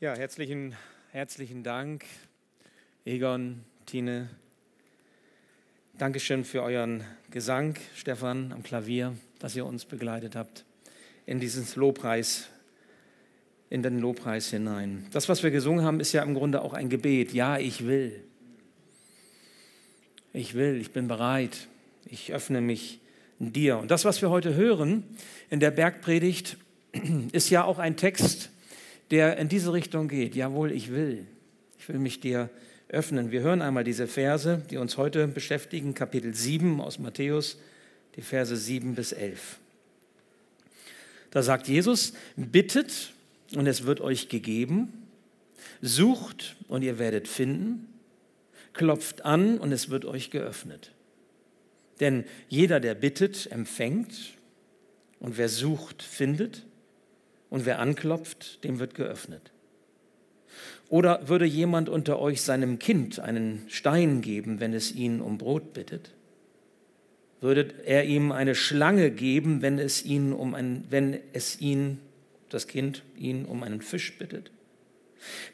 Ja, herzlichen, herzlichen Dank, Egon, Tine. Dankeschön für euren Gesang, Stefan, am Klavier, dass ihr uns begleitet habt in dieses Lobpreis, in den Lobpreis hinein. Das, was wir gesungen haben, ist ja im Grunde auch ein Gebet. Ja, ich will. Ich will, ich bin bereit. Ich öffne mich dir. Und das, was wir heute hören in der Bergpredigt, ist ja auch ein Text, der in diese Richtung geht. Jawohl, ich will. Ich will mich dir öffnen. Wir hören einmal diese Verse, die uns heute beschäftigen, Kapitel 7 aus Matthäus, die Verse 7 bis 11. Da sagt Jesus, bittet und es wird euch gegeben, sucht und ihr werdet finden, klopft an und es wird euch geöffnet. Denn jeder, der bittet, empfängt und wer sucht, findet und wer anklopft, dem wird geöffnet. Oder würde jemand unter euch seinem Kind einen Stein geben, wenn es ihn um Brot bittet? Würde er ihm eine Schlange geben, wenn es ihn um ein, wenn es ihn, das Kind, ihn um einen Fisch bittet?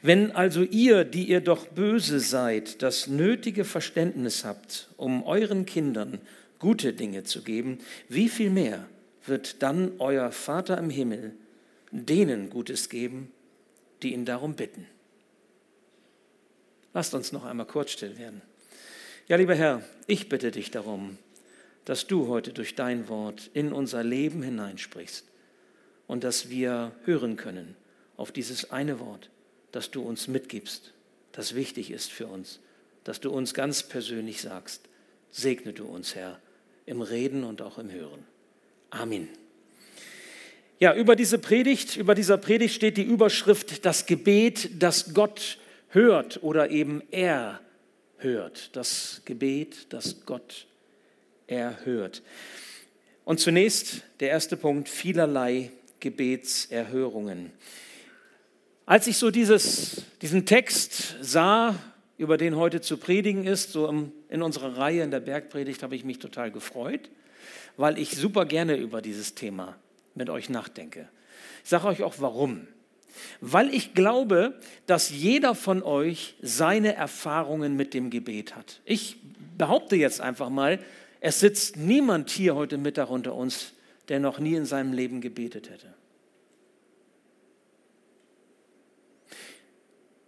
Wenn also ihr, die ihr doch böse seid, das nötige Verständnis habt, um euren Kindern gute Dinge zu geben, wie viel mehr wird dann euer Vater im Himmel denen Gutes geben, die ihn darum bitten? Lasst uns noch einmal kurz still werden. Ja, lieber Herr, ich bitte dich darum, dass du heute durch dein Wort in unser Leben hineinsprichst und dass wir hören können auf dieses eine Wort, das du uns mitgibst, das wichtig ist für uns, dass du uns ganz persönlich sagst. Segne du uns, Herr, im Reden und auch im Hören. Amen. Ja, über diese Predigt, über dieser Predigt steht die Überschrift das Gebet, das Gott hört oder eben er hört. Das Gebet, das Gott erhört. Und zunächst der erste Punkt, vielerlei Gebetserhörungen. Als ich so dieses, diesen Text sah, über den heute zu predigen ist, so in unserer Reihe in der Bergpredigt, habe ich mich total gefreut, weil ich super gerne über dieses Thema mit euch nachdenke. Ich sage euch auch warum. Weil ich glaube, dass jeder von euch seine Erfahrungen mit dem Gebet hat. Ich behaupte jetzt einfach mal, es sitzt niemand hier heute Mittag unter uns, der noch nie in seinem Leben gebetet hätte.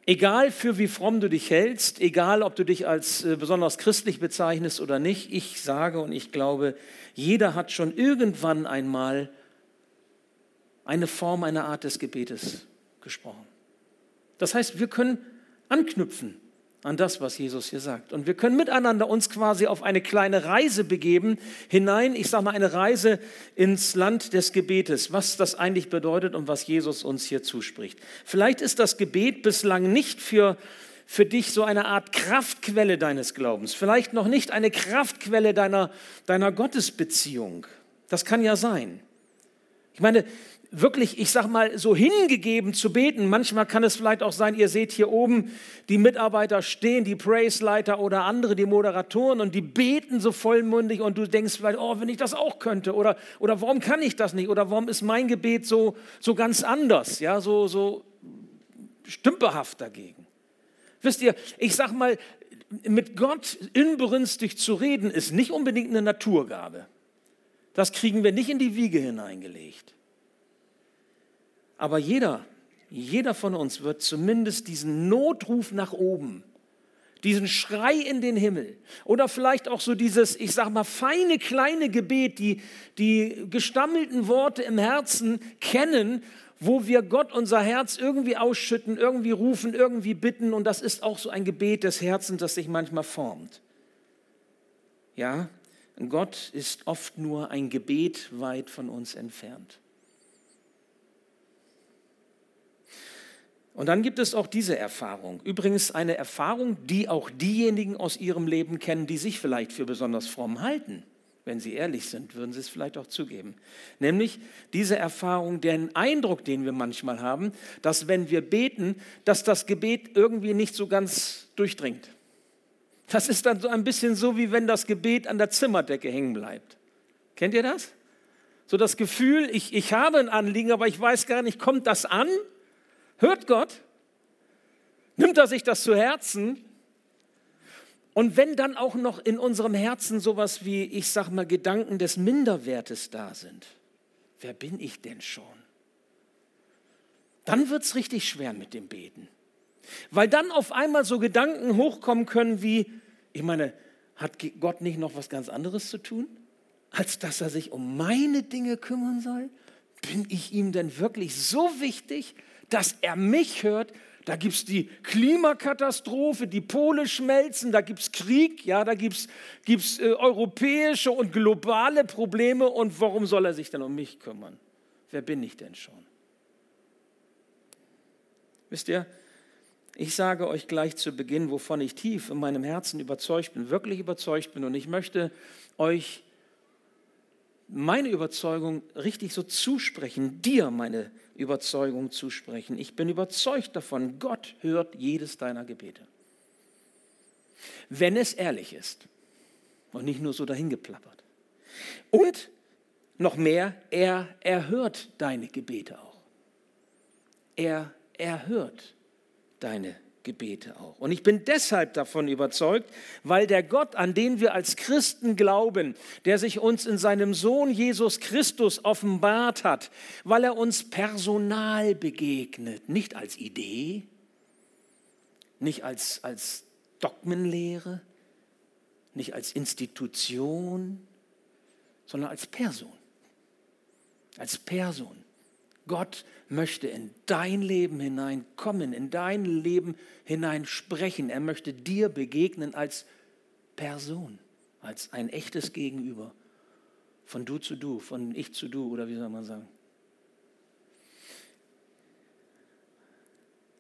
Egal für wie fromm du dich hältst, egal ob du dich als äh, besonders christlich bezeichnest oder nicht, ich sage und ich glaube, jeder hat schon irgendwann einmal eine Form, eine Art des Gebetes gesprochen. Das heißt, wir können anknüpfen an das, was Jesus hier sagt. Und wir können miteinander uns quasi auf eine kleine Reise begeben, hinein, ich sage mal eine Reise ins Land des Gebetes, was das eigentlich bedeutet und was Jesus uns hier zuspricht. Vielleicht ist das Gebet bislang nicht für, für dich so eine Art Kraftquelle deines Glaubens, vielleicht noch nicht eine Kraftquelle deiner, deiner Gottesbeziehung. Das kann ja sein. Ich meine, wirklich, ich sag mal, so hingegeben zu beten. Manchmal kann es vielleicht auch sein, ihr seht hier oben, die Mitarbeiter stehen, die Praise-Leiter oder andere, die Moderatoren und die beten so vollmundig und du denkst vielleicht, oh, wenn ich das auch könnte oder, oder warum kann ich das nicht oder warum ist mein Gebet so, so ganz anders, ja, so, so stümperhaft dagegen. Wisst ihr, ich sag mal, mit Gott inbrünstig zu reden ist nicht unbedingt eine Naturgabe. Das kriegen wir nicht in die Wiege hineingelegt. Aber jeder, jeder von uns wird zumindest diesen Notruf nach oben, diesen Schrei in den Himmel oder vielleicht auch so dieses, ich sag mal, feine kleine Gebet, die, die gestammelten Worte im Herzen kennen, wo wir Gott unser Herz irgendwie ausschütten, irgendwie rufen, irgendwie bitten und das ist auch so ein Gebet des Herzens, das sich manchmal formt. Ja, Gott ist oft nur ein Gebet weit von uns entfernt. Und dann gibt es auch diese Erfahrung. Übrigens eine Erfahrung, die auch diejenigen aus ihrem Leben kennen, die sich vielleicht für besonders fromm halten. Wenn sie ehrlich sind, würden sie es vielleicht auch zugeben. Nämlich diese Erfahrung, den Eindruck, den wir manchmal haben, dass wenn wir beten, dass das Gebet irgendwie nicht so ganz durchdringt. Das ist dann so ein bisschen so, wie wenn das Gebet an der Zimmerdecke hängen bleibt. Kennt ihr das? So das Gefühl, ich, ich habe ein Anliegen, aber ich weiß gar nicht, kommt das an? Hört Gott? Nimmt er sich das zu Herzen? Und wenn dann auch noch in unserem Herzen sowas wie, ich sag mal, Gedanken des Minderwertes da sind, wer bin ich denn schon? Dann wird es richtig schwer mit dem Beten. Weil dann auf einmal so Gedanken hochkommen können wie, ich meine, hat Gott nicht noch was ganz anderes zu tun, als dass er sich um meine Dinge kümmern soll? Bin ich ihm denn wirklich so wichtig, dass er mich hört? Da gibt es die Klimakatastrophe, die Pole schmelzen, da gibt es Krieg, ja, da gibt es äh, europäische und globale Probleme. Und warum soll er sich denn um mich kümmern? Wer bin ich denn schon? Wisst ihr, ich sage euch gleich zu Beginn, wovon ich tief in meinem Herzen überzeugt bin, wirklich überzeugt bin. Und ich möchte euch meine Überzeugung richtig so zusprechen, dir meine Überzeugung zusprechen. Ich bin überzeugt davon, Gott hört jedes deiner Gebete. Wenn es ehrlich ist und nicht nur so dahingeplappert. Und noch mehr, er erhört deine Gebete auch. Er erhört deine Gebete auch. Und ich bin deshalb davon überzeugt, weil der Gott, an den wir als Christen glauben, der sich uns in seinem Sohn Jesus Christus offenbart hat, weil er uns personal begegnet, nicht als Idee, nicht als, als Dogmenlehre, nicht als Institution, sondern als Person. Als Person. Gott möchte in dein Leben hineinkommen, in dein Leben hinein sprechen. Er möchte dir begegnen als Person, als ein echtes Gegenüber. Von du zu du, von ich zu du oder wie soll man sagen.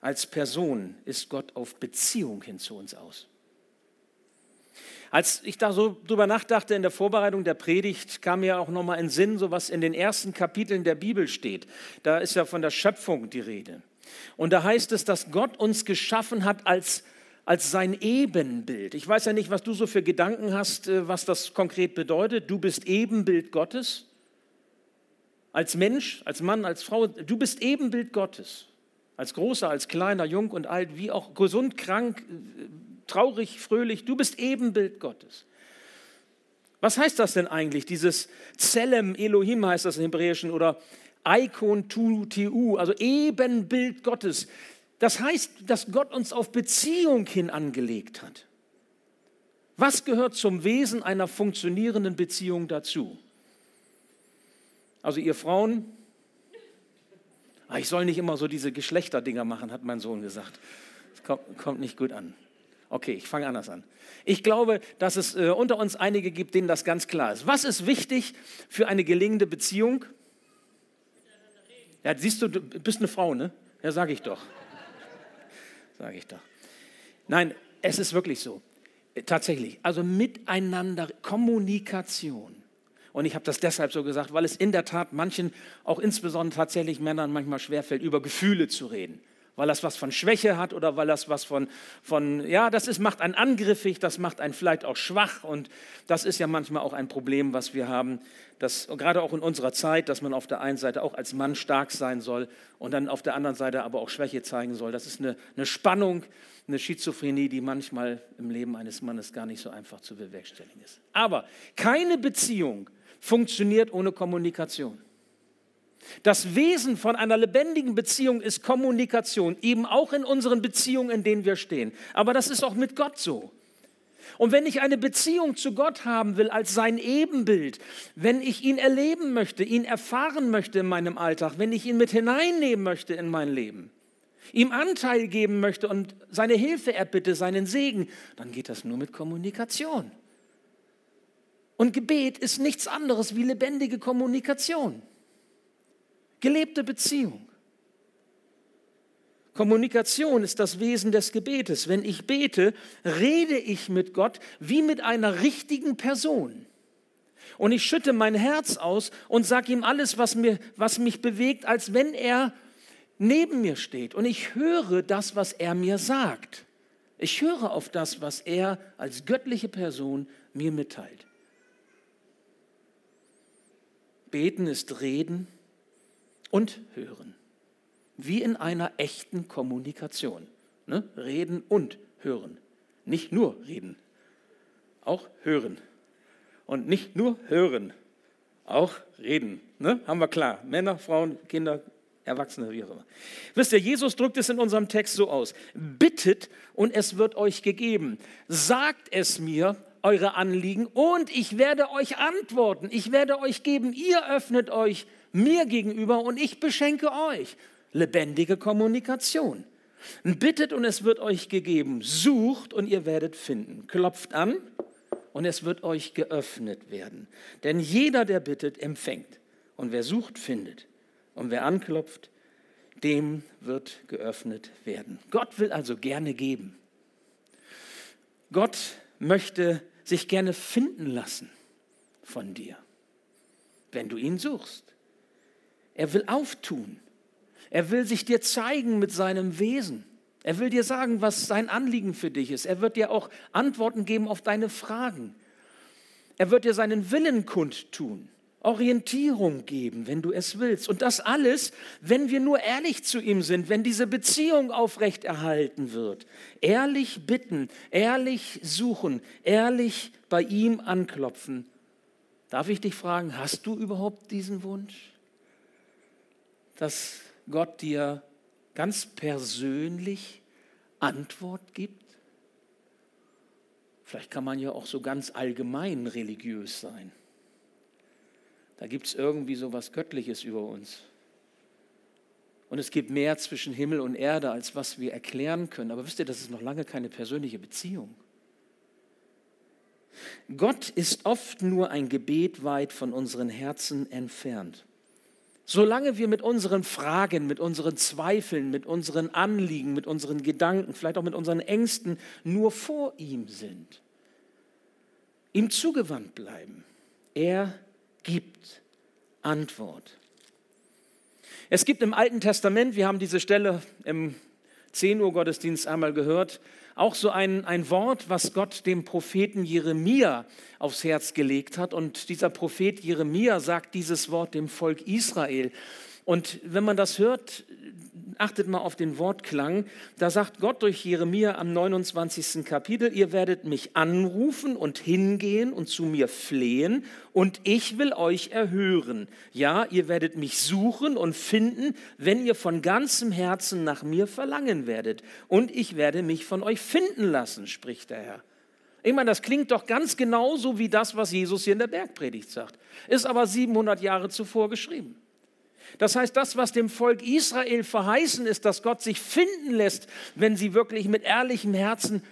Als Person ist Gott auf Beziehung hin zu uns aus. Als ich da so drüber nachdachte in der Vorbereitung der Predigt, kam mir auch nochmal in Sinn, so was in den ersten Kapiteln der Bibel steht. Da ist ja von der Schöpfung die Rede. Und da heißt es, dass Gott uns geschaffen hat als, als sein Ebenbild. Ich weiß ja nicht, was du so für Gedanken hast, äh, was das konkret bedeutet. Du bist Ebenbild Gottes. Als Mensch, als Mann, als Frau, du bist Ebenbild Gottes. Als großer, als kleiner, jung und alt, wie auch gesund, krank, traurig, fröhlich, du bist Ebenbild Gottes. Was heißt das denn eigentlich? Dieses Zelem Elohim heißt das im Hebräischen oder Icon tu also Ebenbild Gottes. Das heißt, dass Gott uns auf Beziehung hin angelegt hat. Was gehört zum Wesen einer funktionierenden Beziehung dazu? Also ihr Frauen, ah, ich soll nicht immer so diese Geschlechterdinger machen, hat mein Sohn gesagt. Das kommt nicht gut an. Okay, ich fange anders an. Ich glaube, dass es äh, unter uns einige gibt, denen das ganz klar ist. Was ist wichtig für eine gelingende Beziehung? Ja, siehst du, du bist eine Frau, ne? Ja, sage ich doch. Sage ich doch. Nein, es ist wirklich so. Tatsächlich. Also miteinander, Kommunikation. Und ich habe das deshalb so gesagt, weil es in der Tat manchen, auch insbesondere tatsächlich Männern, manchmal schwerfällt, über Gefühle zu reden weil das was von Schwäche hat oder weil das was von, von ja, das ist, macht einen angriffig, das macht einen vielleicht auch schwach und das ist ja manchmal auch ein Problem, was wir haben, dass gerade auch in unserer Zeit, dass man auf der einen Seite auch als Mann stark sein soll und dann auf der anderen Seite aber auch Schwäche zeigen soll. Das ist eine, eine Spannung, eine Schizophrenie, die manchmal im Leben eines Mannes gar nicht so einfach zu bewerkstelligen ist. Aber keine Beziehung funktioniert ohne Kommunikation. Das Wesen von einer lebendigen Beziehung ist Kommunikation, eben auch in unseren Beziehungen, in denen wir stehen. Aber das ist auch mit Gott so. Und wenn ich eine Beziehung zu Gott haben will als sein Ebenbild, wenn ich ihn erleben möchte, ihn erfahren möchte in meinem Alltag, wenn ich ihn mit hineinnehmen möchte in mein Leben, ihm Anteil geben möchte und seine Hilfe erbitte, seinen Segen, dann geht das nur mit Kommunikation. Und Gebet ist nichts anderes wie lebendige Kommunikation. Gelebte Beziehung. Kommunikation ist das Wesen des Gebetes. Wenn ich bete, rede ich mit Gott wie mit einer richtigen Person. Und ich schütte mein Herz aus und sage ihm alles, was, mir, was mich bewegt, als wenn er neben mir steht. Und ich höre das, was er mir sagt. Ich höre auf das, was er als göttliche Person mir mitteilt. Beten ist Reden und hören. Wie in einer echten Kommunikation. Ne? Reden und hören. Nicht nur reden, auch hören. Und nicht nur hören, auch reden. Ne? Haben wir klar. Männer, Frauen, Kinder, Erwachsene, wie auch immer. Wisst ihr, Jesus drückt es in unserem Text so aus. Bittet und es wird euch gegeben. Sagt es mir, eure Anliegen, und ich werde euch antworten. Ich werde euch geben. Ihr öffnet euch mir gegenüber und ich beschenke euch. Lebendige Kommunikation. Bittet und es wird euch gegeben. Sucht und ihr werdet finden. Klopft an und es wird euch geöffnet werden. Denn jeder, der bittet, empfängt. Und wer sucht, findet. Und wer anklopft, dem wird geöffnet werden. Gott will also gerne geben. Gott möchte sich gerne finden lassen von dir, wenn du ihn suchst. Er will auftun. Er will sich dir zeigen mit seinem Wesen. Er will dir sagen, was sein Anliegen für dich ist. Er wird dir auch Antworten geben auf deine Fragen. Er wird dir seinen Willen kundtun. Orientierung geben, wenn du es willst. Und das alles, wenn wir nur ehrlich zu ihm sind, wenn diese Beziehung aufrechterhalten wird. Ehrlich bitten, ehrlich suchen, ehrlich bei ihm anklopfen. Darf ich dich fragen, hast du überhaupt diesen Wunsch? Dass Gott dir ganz persönlich Antwort gibt? Vielleicht kann man ja auch so ganz allgemein religiös sein. Da gibt es irgendwie so was Göttliches über uns. Und es gibt mehr zwischen Himmel und Erde, als was wir erklären können. Aber wisst ihr, das ist noch lange keine persönliche Beziehung. Gott ist oft nur ein Gebet weit von unseren Herzen entfernt. Solange wir mit unseren Fragen, mit unseren Zweifeln, mit unseren Anliegen, mit unseren Gedanken, vielleicht auch mit unseren Ängsten nur vor ihm sind, ihm zugewandt bleiben. Er gibt Antwort. Es gibt im Alten Testament, wir haben diese Stelle im 10 Uhr Gottesdienst einmal gehört, auch so ein, ein Wort, was Gott dem Propheten Jeremia aufs Herz gelegt hat. Und dieser Prophet Jeremia sagt dieses Wort dem Volk Israel. Und wenn man das hört, achtet mal auf den Wortklang. Da sagt Gott durch Jeremia am 29. Kapitel, ihr werdet mich anrufen und hingehen und zu mir flehen und ich will euch erhören. Ja, ihr werdet mich suchen und finden, wenn ihr von ganzem Herzen nach mir verlangen werdet. Und ich werde mich von euch finden lassen, spricht der Herr. Ich meine, das klingt doch ganz genauso wie das, was Jesus hier in der Bergpredigt sagt. Ist aber 700 Jahre zuvor geschrieben. Das heißt, das, was dem Volk Israel verheißen ist, dass Gott sich finden lässt, wenn sie wirklich mit ehrlichem Herzen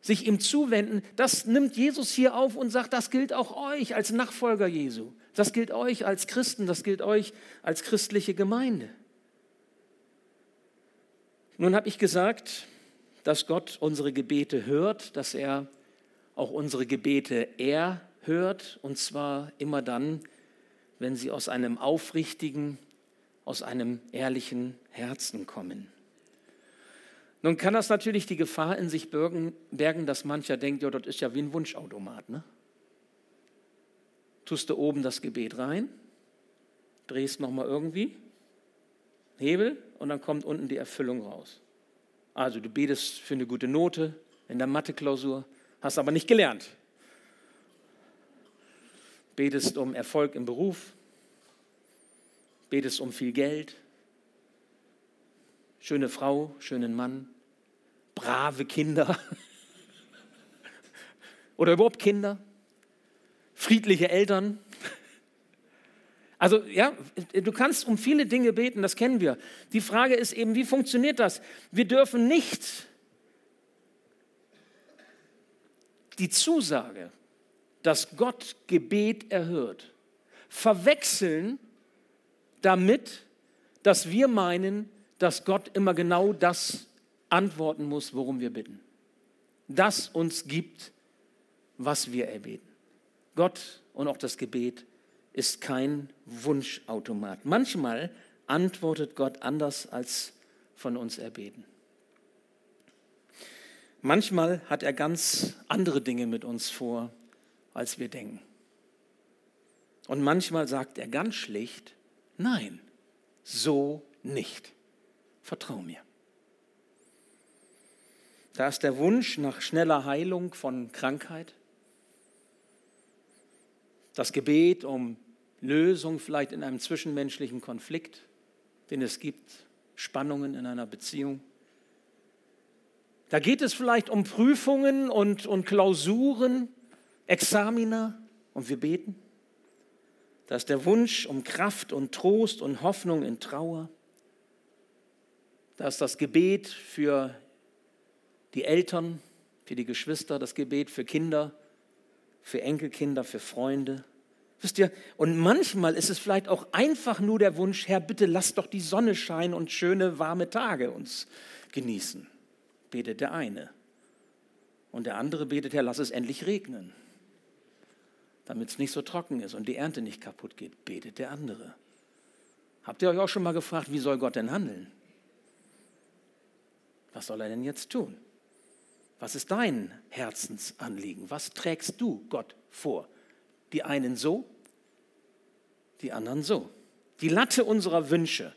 sich ihm zuwenden, das nimmt Jesus hier auf und sagt, das gilt auch euch als Nachfolger Jesu. Das gilt euch als Christen, das gilt euch als christliche Gemeinde. Nun habe ich gesagt, dass Gott unsere Gebete hört, dass er auch unsere Gebete erhört, und zwar immer dann, wenn sie aus einem aufrichtigen, aus einem ehrlichen Herzen kommen. Nun kann das natürlich die Gefahr in sich bergen, dass mancher denkt, ja, das ist ja wie ein Wunschautomat. Ne? Tust du oben das Gebet rein, drehst nochmal irgendwie, Hebel und dann kommt unten die Erfüllung raus. Also du betest für eine gute Note in der Mathe-Klausur, hast aber nicht gelernt. Betest um Erfolg im Beruf, betest um viel Geld, schöne Frau, schönen Mann, brave Kinder oder überhaupt Kinder, friedliche Eltern. Also ja, du kannst um viele Dinge beten, das kennen wir. Die Frage ist eben, wie funktioniert das? Wir dürfen nicht die Zusage, dass Gott Gebet erhört, verwechseln damit, dass wir meinen, dass Gott immer genau das antworten muss, worum wir bitten. Das uns gibt, was wir erbeten. Gott und auch das Gebet ist kein Wunschautomat. Manchmal antwortet Gott anders als von uns erbeten. Manchmal hat er ganz andere Dinge mit uns vor, als wir denken. Und manchmal sagt er ganz schlicht, Nein, so nicht. Vertrau mir. Da ist der Wunsch nach schneller Heilung von Krankheit. Das Gebet um Lösung vielleicht in einem zwischenmenschlichen Konflikt, den es gibt, Spannungen in einer Beziehung. Da geht es vielleicht um Prüfungen und, und Klausuren, Examina und wir beten. Da ist der Wunsch um Kraft und Trost und Hoffnung in Trauer. Da ist das Gebet für die Eltern, für die Geschwister, das Gebet für Kinder, für Enkelkinder, für Freunde. Wisst ihr, und manchmal ist es vielleicht auch einfach nur der Wunsch, Herr, bitte lass doch die Sonne scheinen und schöne warme Tage uns genießen betet der eine. Und der andere betet, Herr, lass es endlich regnen. Damit es nicht so trocken ist und die Ernte nicht kaputt geht, betet der andere. Habt ihr euch auch schon mal gefragt, wie soll Gott denn handeln? Was soll er denn jetzt tun? Was ist dein Herzensanliegen? Was trägst du Gott vor? Die einen so, die anderen so. Die Latte unserer Wünsche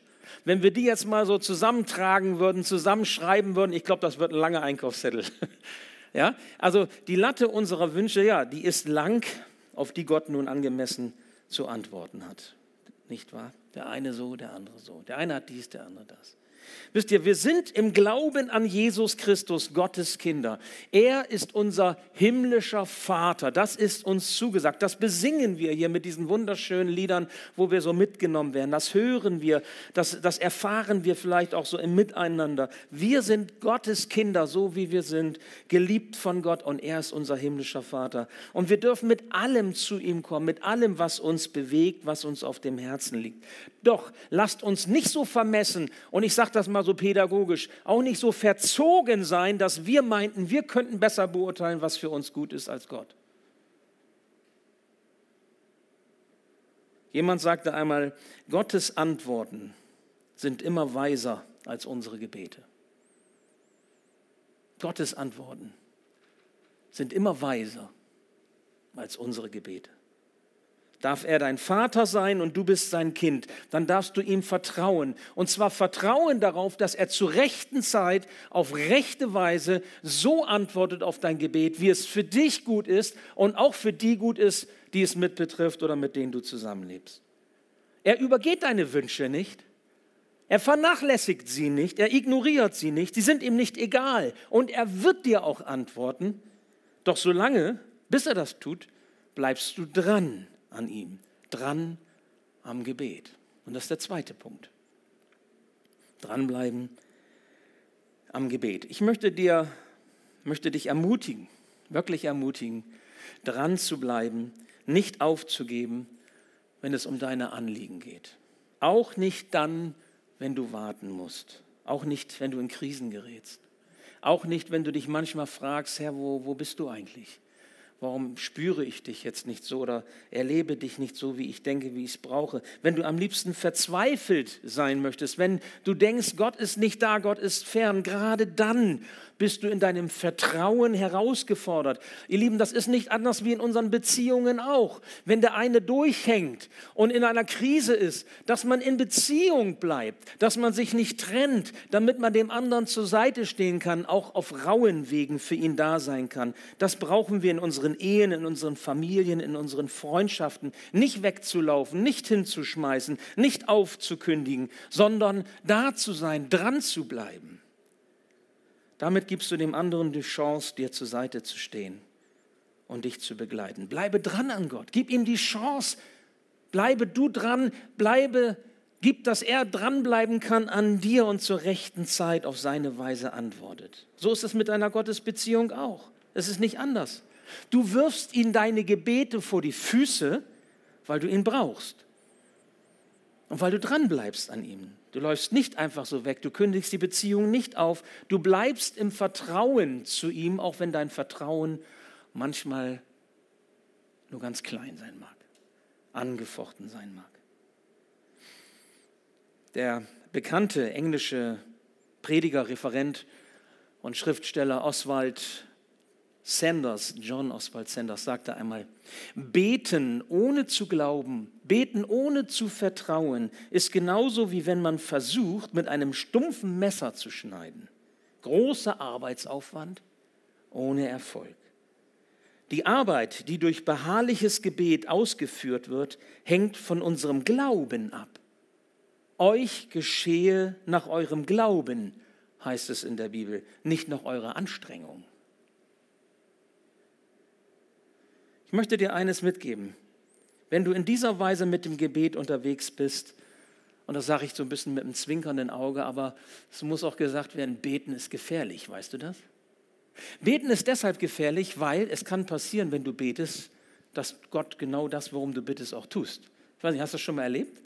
wenn wir die jetzt mal so zusammentragen würden, zusammenschreiben würden, ich glaube, das wird ein langer Einkaufszettel. ja? Also die Latte unserer Wünsche, ja, die ist lang, auf die Gott nun angemessen zu antworten hat. Nicht wahr? Der eine so, der andere so. Der eine hat dies, der andere das. Wisst ihr, wir sind im Glauben an Jesus Christus Gottes Kinder. Er ist unser himmlischer Vater. Das ist uns zugesagt. Das besingen wir hier mit diesen wunderschönen Liedern, wo wir so mitgenommen werden. Das hören wir, das, das erfahren wir vielleicht auch so im Miteinander. Wir sind Gottes Kinder, so wie wir sind, geliebt von Gott und er ist unser himmlischer Vater. Und wir dürfen mit allem zu ihm kommen, mit allem, was uns bewegt, was uns auf dem Herzen liegt. Doch lasst uns nicht so vermessen, und ich sage das mal so pädagogisch, auch nicht so verzogen sein, dass wir meinten, wir könnten besser beurteilen, was für uns gut ist als Gott. Jemand sagte einmal, Gottes Antworten sind immer weiser als unsere Gebete. Gottes Antworten sind immer weiser als unsere Gebete darf er dein Vater sein und du bist sein Kind. Dann darfst du ihm vertrauen. Und zwar vertrauen darauf, dass er zur rechten Zeit auf rechte Weise so antwortet auf dein Gebet, wie es für dich gut ist und auch für die gut ist, die es mit betrifft oder mit denen du zusammenlebst. Er übergeht deine Wünsche nicht. Er vernachlässigt sie nicht, er ignoriert sie nicht, sie sind ihm nicht egal und er wird dir auch antworten. Doch solange, bis er das tut, bleibst du dran an ihm, dran am Gebet. Und das ist der zweite Punkt. Dranbleiben am Gebet. Ich möchte dir, möchte dich ermutigen, wirklich ermutigen, dran zu bleiben, nicht aufzugeben, wenn es um deine Anliegen geht. Auch nicht dann, wenn du warten musst. Auch nicht, wenn du in Krisen gerätst. Auch nicht, wenn du dich manchmal fragst, Herr, wo, wo bist du eigentlich? Warum spüre ich dich jetzt nicht so oder erlebe dich nicht so, wie ich denke, wie ich es brauche? Wenn du am liebsten verzweifelt sein möchtest, wenn du denkst, Gott ist nicht da, Gott ist fern, gerade dann bist du in deinem Vertrauen herausgefordert. Ihr Lieben, das ist nicht anders wie in unseren Beziehungen auch. Wenn der eine durchhängt und in einer Krise ist, dass man in Beziehung bleibt, dass man sich nicht trennt, damit man dem anderen zur Seite stehen kann, auch auf rauen Wegen für ihn da sein kann. Das brauchen wir in unseren Ehen, in unseren Familien, in unseren Freundschaften. Nicht wegzulaufen, nicht hinzuschmeißen, nicht aufzukündigen, sondern da zu sein, dran zu bleiben. Damit gibst du dem anderen die Chance, dir zur Seite zu stehen und dich zu begleiten. Bleibe dran an Gott. Gib ihm die Chance. Bleibe du dran. Bleibe, gib, dass er dranbleiben kann an dir und zur rechten Zeit auf seine Weise antwortet. So ist es mit deiner Gottesbeziehung auch. Es ist nicht anders. Du wirfst ihm deine Gebete vor die Füße, weil du ihn brauchst und weil du dranbleibst an ihm. Du läufst nicht einfach so weg, du kündigst die Beziehung nicht auf, du bleibst im Vertrauen zu ihm, auch wenn dein Vertrauen manchmal nur ganz klein sein mag, angefochten sein mag. Der bekannte englische Prediger, Referent und Schriftsteller Oswald Sanders, John Oswald Sanders, sagte einmal, beten ohne zu glauben, beten ohne zu vertrauen, ist genauso wie wenn man versucht, mit einem stumpfen Messer zu schneiden. Großer Arbeitsaufwand ohne Erfolg. Die Arbeit, die durch beharrliches Gebet ausgeführt wird, hängt von unserem Glauben ab. Euch geschehe nach eurem Glauben, heißt es in der Bibel, nicht nach eurer Anstrengung. Ich möchte dir eines mitgeben. Wenn du in dieser Weise mit dem Gebet unterwegs bist, und das sage ich so ein bisschen mit einem zwinkernden Auge, aber es muss auch gesagt werden, beten ist gefährlich, weißt du das? Beten ist deshalb gefährlich, weil es kann passieren, wenn du betest, dass Gott genau das, worum du bittest, auch tust. Ich weiß nicht, hast du das schon mal erlebt?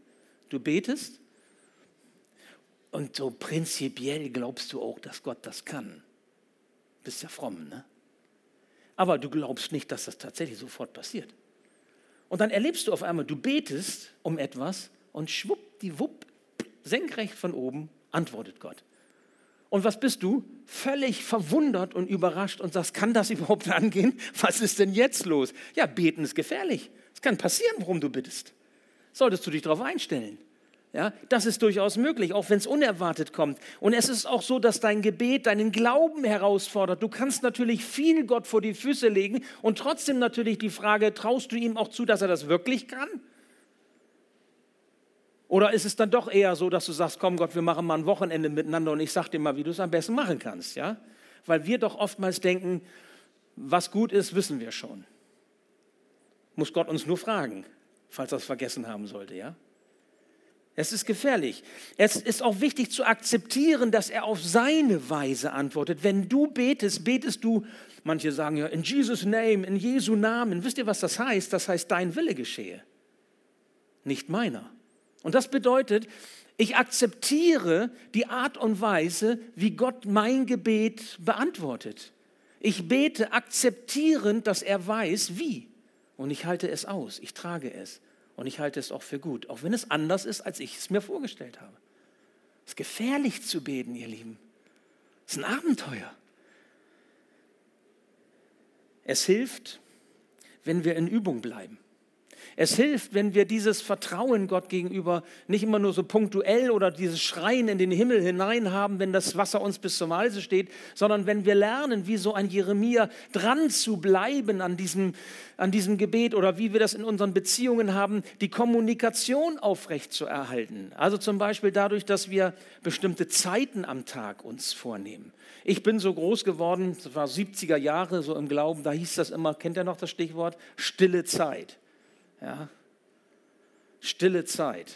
Du betest und so prinzipiell glaubst du auch, dass Gott das kann. Bist ja fromm, ne? Aber du glaubst nicht, dass das tatsächlich sofort passiert. Und dann erlebst du auf einmal, du betest um etwas und schwuppdiwupp, senkrecht von oben, antwortet Gott. Und was bist du? Völlig verwundert und überrascht und sagst, kann das überhaupt angehen? Was ist denn jetzt los? Ja, beten ist gefährlich. Es kann passieren, worum du bittest. Solltest du dich darauf einstellen. Ja, das ist durchaus möglich, auch wenn es unerwartet kommt. Und es ist auch so, dass dein Gebet deinen Glauben herausfordert. Du kannst natürlich viel Gott vor die Füße legen und trotzdem natürlich die Frage, traust du ihm auch zu, dass er das wirklich kann? Oder ist es dann doch eher so, dass du sagst, komm Gott, wir machen mal ein Wochenende miteinander und ich sag dir mal, wie du es am besten machen kannst, ja? Weil wir doch oftmals denken, was gut ist, wissen wir schon. Muss Gott uns nur fragen, falls er es vergessen haben sollte, ja? Es ist gefährlich. Es ist auch wichtig zu akzeptieren, dass er auf seine Weise antwortet. Wenn du betest, betest du, manche sagen ja, in Jesus Name, in Jesu Namen. Wisst ihr, was das heißt? Das heißt, dein Wille geschehe, nicht meiner. Und das bedeutet, ich akzeptiere die Art und Weise, wie Gott mein Gebet beantwortet. Ich bete akzeptierend, dass er weiß, wie. Und ich halte es aus, ich trage es. Und ich halte es auch für gut, auch wenn es anders ist, als ich es mir vorgestellt habe. Es ist gefährlich zu beten, ihr Lieben. Es ist ein Abenteuer. Es hilft, wenn wir in Übung bleiben. Es hilft, wenn wir dieses Vertrauen Gott gegenüber nicht immer nur so punktuell oder dieses Schreien in den Himmel hinein haben, wenn das Wasser uns bis zum Halse steht, sondern wenn wir lernen, wie so ein Jeremia dran zu bleiben an diesem, an diesem Gebet oder wie wir das in unseren Beziehungen haben, die Kommunikation aufrecht zu erhalten. Also zum Beispiel dadurch, dass wir bestimmte Zeiten am Tag uns vornehmen. Ich bin so groß geworden, das war 70er Jahre so im Glauben, da hieß das immer, kennt ihr noch das Stichwort? Stille Zeit. Ja? Stille Zeit.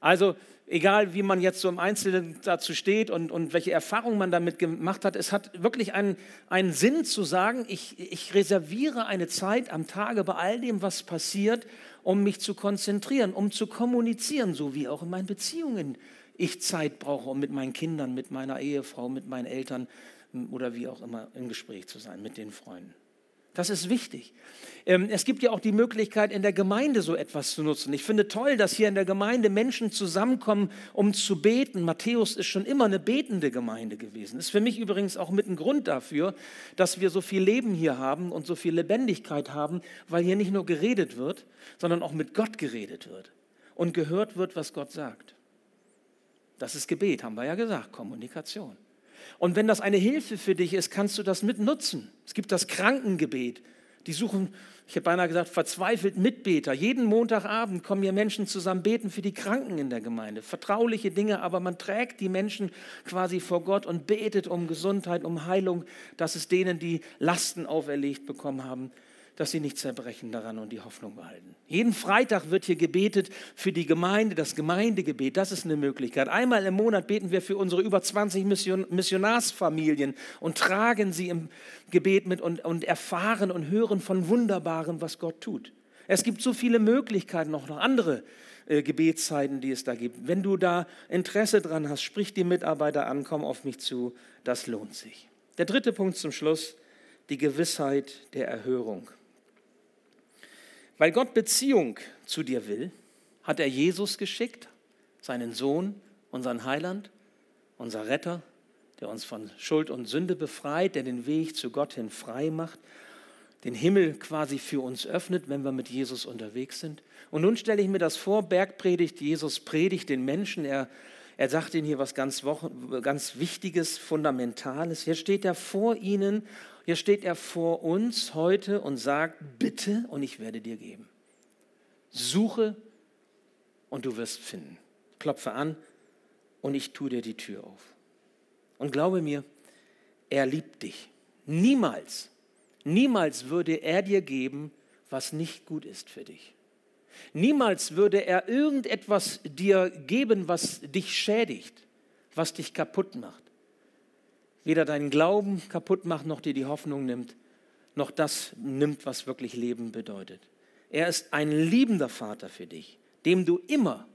Also egal wie man jetzt so im Einzelnen dazu steht und, und welche Erfahrungen man damit gemacht hat, es hat wirklich einen, einen Sinn zu sagen, ich, ich reserviere eine Zeit am Tage bei all dem, was passiert, um mich zu konzentrieren, um zu kommunizieren, so wie auch in meinen Beziehungen ich Zeit brauche, um mit meinen Kindern, mit meiner Ehefrau, mit meinen Eltern oder wie auch immer im Gespräch zu sein, mit den Freunden. Das ist wichtig. Ähm, es gibt ja auch die Möglichkeit, in der Gemeinde so etwas zu nutzen. Ich finde toll, dass hier in der Gemeinde Menschen zusammenkommen, um zu beten. Matthäus ist schon immer eine betende Gemeinde gewesen. Ist für mich übrigens auch mit ein Grund dafür, dass wir so viel Leben hier haben und so viel Lebendigkeit haben, weil hier nicht nur geredet wird, sondern auch mit Gott geredet wird und gehört wird, was Gott sagt. Das ist Gebet, haben wir ja gesagt, Kommunikation. Und wenn das eine Hilfe für dich ist, kannst du das mitnutzen. Es gibt das Krankengebet. Die suchen, ich habe beinahe gesagt, verzweifelt Mitbeter. Jeden Montagabend kommen hier Menschen zusammen, beten für die Kranken in der Gemeinde. Vertrauliche Dinge, aber man trägt die Menschen quasi vor Gott und betet um Gesundheit, um Heilung, dass es denen, die Lasten auferlegt bekommen haben, dass sie nicht zerbrechen daran und die Hoffnung behalten. Jeden Freitag wird hier gebetet für die Gemeinde, das Gemeindegebet, das ist eine Möglichkeit. Einmal im Monat beten wir für unsere über 20 Mission, Missionarsfamilien und tragen sie im Gebet mit und, und erfahren und hören von Wunderbaren, was Gott tut. Es gibt so viele Möglichkeiten, auch noch andere äh, Gebetszeiten, die es da gibt. Wenn du da Interesse dran hast, sprich die Mitarbeiter an, komm auf mich zu, das lohnt sich. Der dritte Punkt zum Schluss, die Gewissheit der Erhörung. Weil Gott Beziehung zu dir will, hat er Jesus geschickt, seinen Sohn, unseren Heiland, unser Retter, der uns von Schuld und Sünde befreit, der den Weg zu Gott hin frei macht, den Himmel quasi für uns öffnet, wenn wir mit Jesus unterwegs sind. Und nun stelle ich mir das vor, Bergpredigt, Jesus predigt den Menschen, er, Er sagt ihnen hier was ganz, ganz Wichtiges, Fundamentales. Hier steht er vor ihnen, hier steht er vor uns heute und sagt, bitte und ich werde dir geben. Suche und du wirst finden. Klopfe an und ich tue dir die Tür auf. Und glaube mir, er liebt dich. Niemals, niemals würde er dir geben, was nicht gut ist für dich. Niemals würde er irgendetwas dir geben, was dich schädigt, was dich kaputt macht. Weder deinen Glauben kaputt macht, noch dir die Hoffnung nimmt, noch das nimmt, was wirklich Leben bedeutet. Er ist ein liebender Vater für dich, dem du immer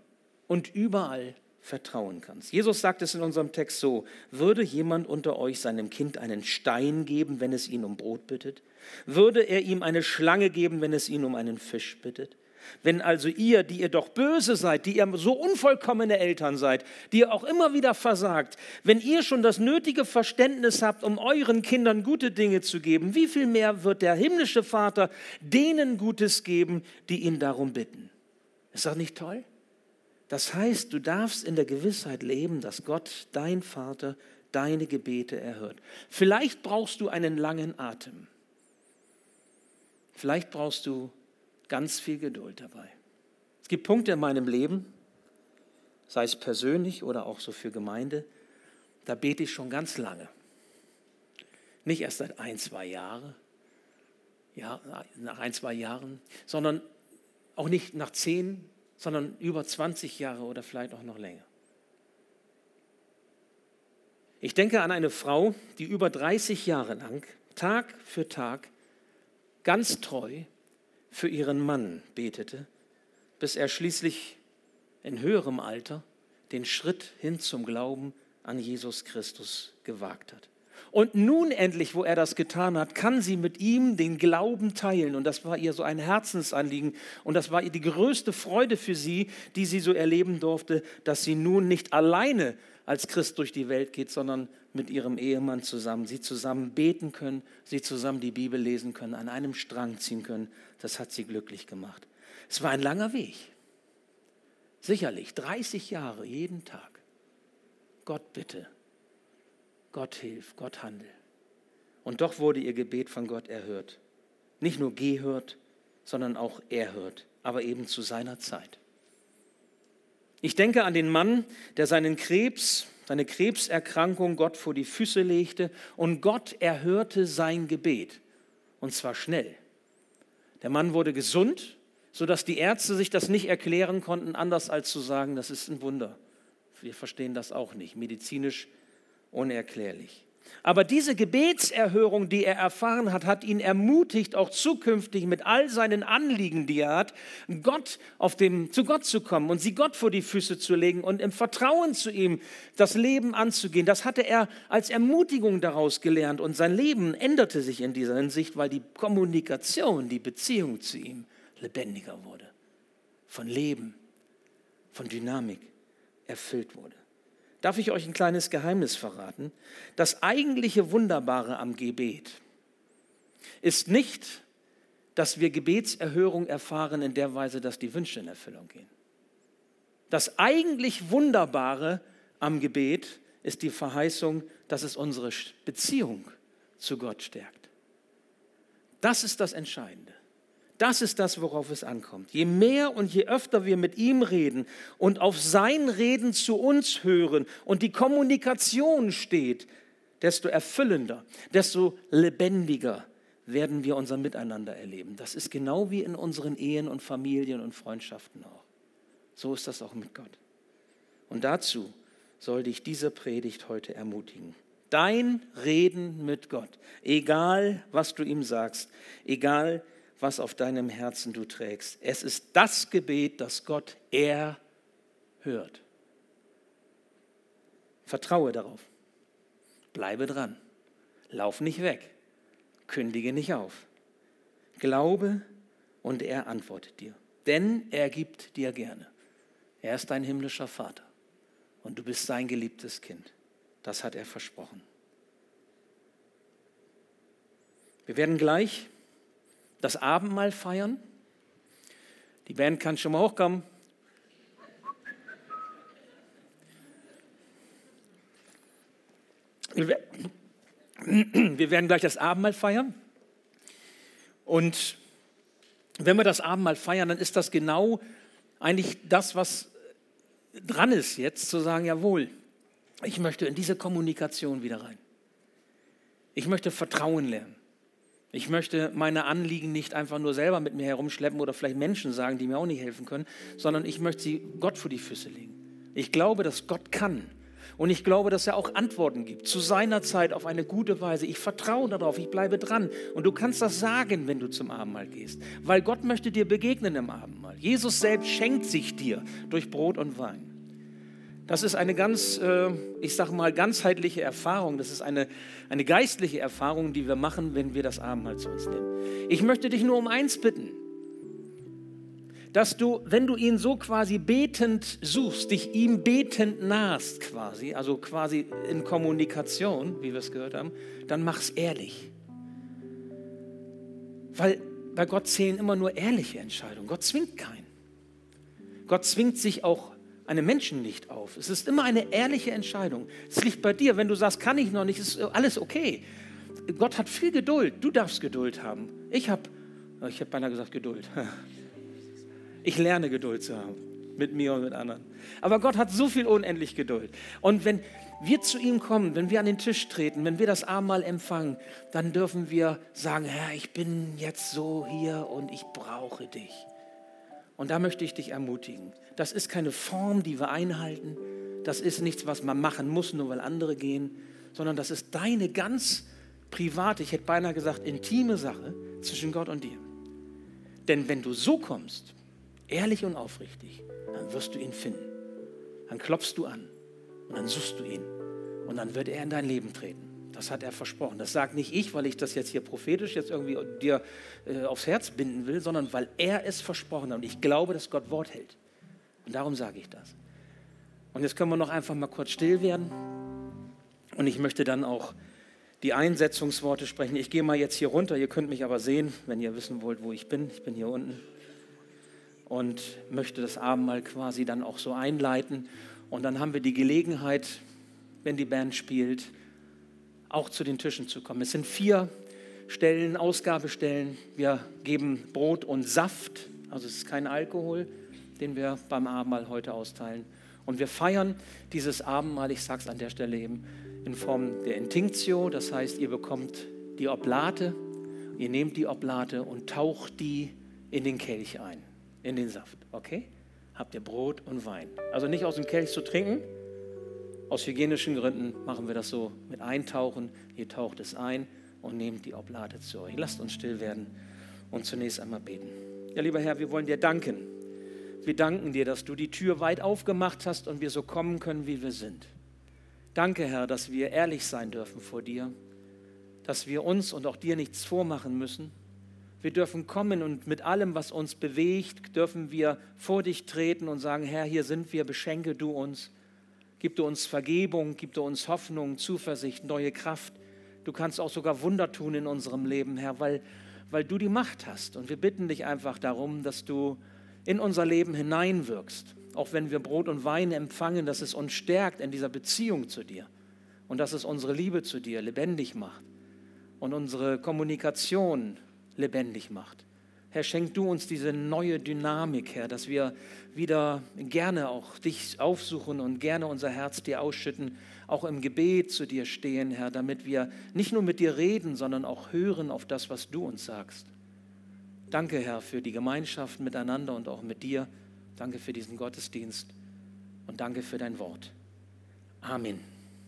und überall vertrauen kannst. Jesus sagt es in unserem Text so, würde jemand unter euch seinem Kind einen Stein geben, wenn es ihn um Brot bittet? Würde er ihm eine Schlange geben, wenn es ihn um einen Fisch bittet? Wenn also ihr, die ihr doch böse seid, die ihr so unvollkommene Eltern seid, die ihr auch immer wieder versagt, wenn ihr schon das nötige Verständnis habt, um euren Kindern gute Dinge zu geben, wie viel mehr wird der himmlische Vater denen Gutes geben, die ihn darum bitten? Ist das nicht toll? Das heißt, du darfst in der Gewissheit leben, dass Gott, dein Vater, deine Gebete erhört. Vielleicht brauchst du einen langen Atem. Vielleicht brauchst du ganz viel Geduld dabei. Es gibt Punkte in meinem Leben, sei es persönlich oder auch so für Gemeinde, da bete ich schon ganz lange. Nicht erst seit ein, zwei Jahren, ja, nach ein, zwei Jahren, sondern auch nicht nach zehn, sondern über 20 Jahre oder vielleicht auch noch länger. Ich denke an eine Frau, die über 30 Jahre lang, Tag für Tag, ganz treu für ihren Mann betete, bis er schließlich in höherem Alter den Schritt hin zum Glauben an Jesus Christus gewagt hat. Und nun endlich, wo er das getan hat, kann sie mit ihm den Glauben teilen. Und das war ihr so ein Herzensanliegen. Und das war ihr die größte Freude für sie, die sie so erleben durfte, dass sie nun nicht alleine als Christ durch die Welt geht, sondern mit ihrem Ehemann zusammen. Sie zusammen beten können, sie zusammen die Bibel lesen können, an einem Strang ziehen können. Das hat sie glücklich gemacht. Es war ein langer Weg. Sicherlich, 30 Jahre jeden Tag. Gott bitte, Gott hilf, Gott handel. Und doch wurde ihr Gebet von Gott erhört. Nicht nur gehört, sondern auch erhört, aber eben zu seiner Zeit. Ich denke an den Mann, der seinen Krebs, seine Krebserkrankung Gott vor die Füße legte und Gott erhörte sein Gebet. Und zwar schnell. Der Mann wurde gesund, sodass die Ärzte sich das nicht erklären konnten, anders als zu sagen, das ist ein Wunder. Wir verstehen das auch nicht. Medizinisch unerklärlich. Aber diese Gebetserhörung, die er erfahren hat, hat ihn ermutigt, auch zukünftig mit all seinen Anliegen, die er hat, Gott auf dem, zu Gott zu kommen und sie Gott vor die Füße zu legen und im Vertrauen zu ihm das Leben anzugehen. Das hatte er als Ermutigung daraus gelernt und sein Leben änderte sich in dieser Hinsicht, weil die Kommunikation, die Beziehung zu ihm lebendiger wurde, von Leben, von Dynamik erfüllt wurde. Darf ich euch ein kleines Geheimnis verraten? Das eigentliche Wunderbare am Gebet ist nicht, dass wir Gebetserhörung erfahren in der Weise, dass die Wünsche in Erfüllung gehen. Das eigentlich Wunderbare am Gebet ist die Verheißung, dass es unsere Beziehung zu Gott stärkt. Das ist das Entscheidende. Das ist das, worauf es ankommt. Je mehr und je öfter wir mit ihm reden und auf sein Reden zu uns hören und die Kommunikation steht, desto erfüllender, desto lebendiger werden wir unser Miteinander erleben. Das ist genau wie in unseren Ehen und Familien und Freundschaften auch. So ist das auch mit Gott. Und dazu soll dich diese Predigt heute ermutigen. Dein Reden mit Gott, egal was du ihm sagst, egal was was auf deinem Herzen du trägst. Es ist das Gebet, das Gott erhört. Vertraue darauf. Bleibe dran. Lauf nicht weg. Kündige nicht auf. Glaube und er antwortet dir. Denn er gibt dir gerne. Er ist dein himmlischer Vater und du bist sein geliebtes Kind. Das hat er versprochen. Wir werden gleich das Abendmahl feiern. Die Band kann schon mal hochkommen. Wir werden gleich das Abendmahl feiern. Und wenn wir das Abendmahl feiern, dann ist das genau eigentlich das, was dran ist jetzt, zu sagen, jawohl, ich möchte in diese Kommunikation wieder rein. Ich möchte Vertrauen lernen. Ich möchte meine Anliegen nicht einfach nur selber mit mir herumschleppen oder vielleicht Menschen sagen, die mir auch nicht helfen können, sondern ich möchte sie Gott vor die Füße legen. Ich glaube, dass Gott kann. Und ich glaube, dass er auch Antworten gibt, zu seiner Zeit auf eine gute Weise. Ich vertraue darauf, ich bleibe dran. Und du kannst das sagen, wenn du zum Abendmahl gehst, weil Gott möchte dir begegnen im Abendmahl. Jesus selbst schenkt sich dir durch Brot und Wein. Das ist eine ganz, äh, ich sage mal, ganzheitliche Erfahrung. Das ist eine, eine geistliche Erfahrung, die wir machen, wenn wir das Abendmahl zu uns nehmen. Ich möchte dich nur um eins bitten dass du, wenn du ihn so quasi betend suchst, dich ihm betend nahst quasi, also quasi in Kommunikation, wie wir es gehört haben, dann mach's ehrlich. Weil bei Gott zählen immer nur ehrliche Entscheidungen. Gott zwingt keinen. Gott zwingt sich auch einem Menschen nicht auf. Es ist immer eine ehrliche Entscheidung. Es liegt bei dir. Wenn du sagst, kann ich noch nicht, ist alles okay. Gott hat viel Geduld. Du darfst Geduld haben. Ich habe, ich habe beinahe gesagt Geduld. Ich lerne Geduld zu haben mit mir und mit anderen. Aber Gott hat so viel unendlich Geduld. Und wenn wir zu ihm kommen, wenn wir an den Tisch treten, wenn wir das Abendmahl empfangen, dann dürfen wir sagen, Herr, ich bin jetzt so hier und ich brauche dich. Und da möchte ich dich ermutigen. Das ist keine Form, die wir einhalten. Das ist nichts, was man machen muss, nur weil andere gehen, sondern das ist deine ganz private, ich hätte beinahe gesagt, intime Sache zwischen Gott und dir. Denn wenn du so kommst, ehrlich und aufrichtig, dann wirst du ihn finden. Dann klopfst du an und dann suchst du ihn und dann wird er in dein Leben treten. Das hat er versprochen. Das sagt nicht ich, weil ich das jetzt hier prophetisch jetzt irgendwie dir äh, aufs Herz binden will, sondern weil er es versprochen hat. Und ich glaube, dass Gott Wort hält. Und darum sage ich das. Und jetzt können wir noch einfach mal kurz still werden. Und ich möchte dann auch die Einsetzungsworte sprechen. Ich gehe mal jetzt hier runter. Ihr könnt mich aber sehen, wenn ihr wissen wollt, wo ich bin. Ich bin hier unten und möchte das Abendmahl quasi dann auch so einleiten. Und dann haben wir die Gelegenheit, wenn die Band spielt, auch zu den Tischen zu kommen. Es sind vier Stellen, Ausgabestellen. Wir geben Brot und Saft, also es ist kein Alkohol, den wir beim Abendmahl heute austeilen. Und wir feiern dieses Abendmahl, ich sage es an der Stelle eben, in Form der Intinktio, das heißt, ihr bekommt die Oblate, ihr nehmt die Oblate und taucht die in den Kelch ein in den Saft. Okay? Habt ihr Brot und Wein. Also nicht aus dem Kelch zu trinken. Aus hygienischen Gründen machen wir das so mit Eintauchen. Ihr taucht es ein und nehmt die Oblate zu euch. Lasst uns still werden und zunächst einmal beten. Ja, lieber Herr, wir wollen dir danken. Wir danken dir, dass du die Tür weit aufgemacht hast und wir so kommen können, wie wir sind. Danke, Herr, dass wir ehrlich sein dürfen vor dir, dass wir uns und auch dir nichts vormachen müssen, wir dürfen kommen und mit allem, was uns bewegt, dürfen wir vor dich treten und sagen, Herr, hier sind wir, beschenke du uns. Gib du uns Vergebung, gib du uns Hoffnung, Zuversicht, neue Kraft. Du kannst auch sogar Wunder tun in unserem Leben, Herr, weil, weil du die Macht hast. Und wir bitten dich einfach darum, dass du in unser Leben hineinwirkst. Auch wenn wir Brot und Wein empfangen, dass es uns stärkt in dieser Beziehung zu dir. Und dass es unsere Liebe zu dir lebendig macht. Und unsere Kommunikation lebendig macht. Herr, schenk du uns diese neue Dynamik, Herr, dass wir wieder gerne auch dich aufsuchen und gerne unser Herz dir ausschütten, auch im Gebet zu dir stehen, Herr, damit wir nicht nur mit dir reden, sondern auch hören auf das, was du uns sagst. Danke, Herr, für die Gemeinschaft miteinander und auch mit dir. Danke für diesen Gottesdienst und danke für dein Wort. Amen.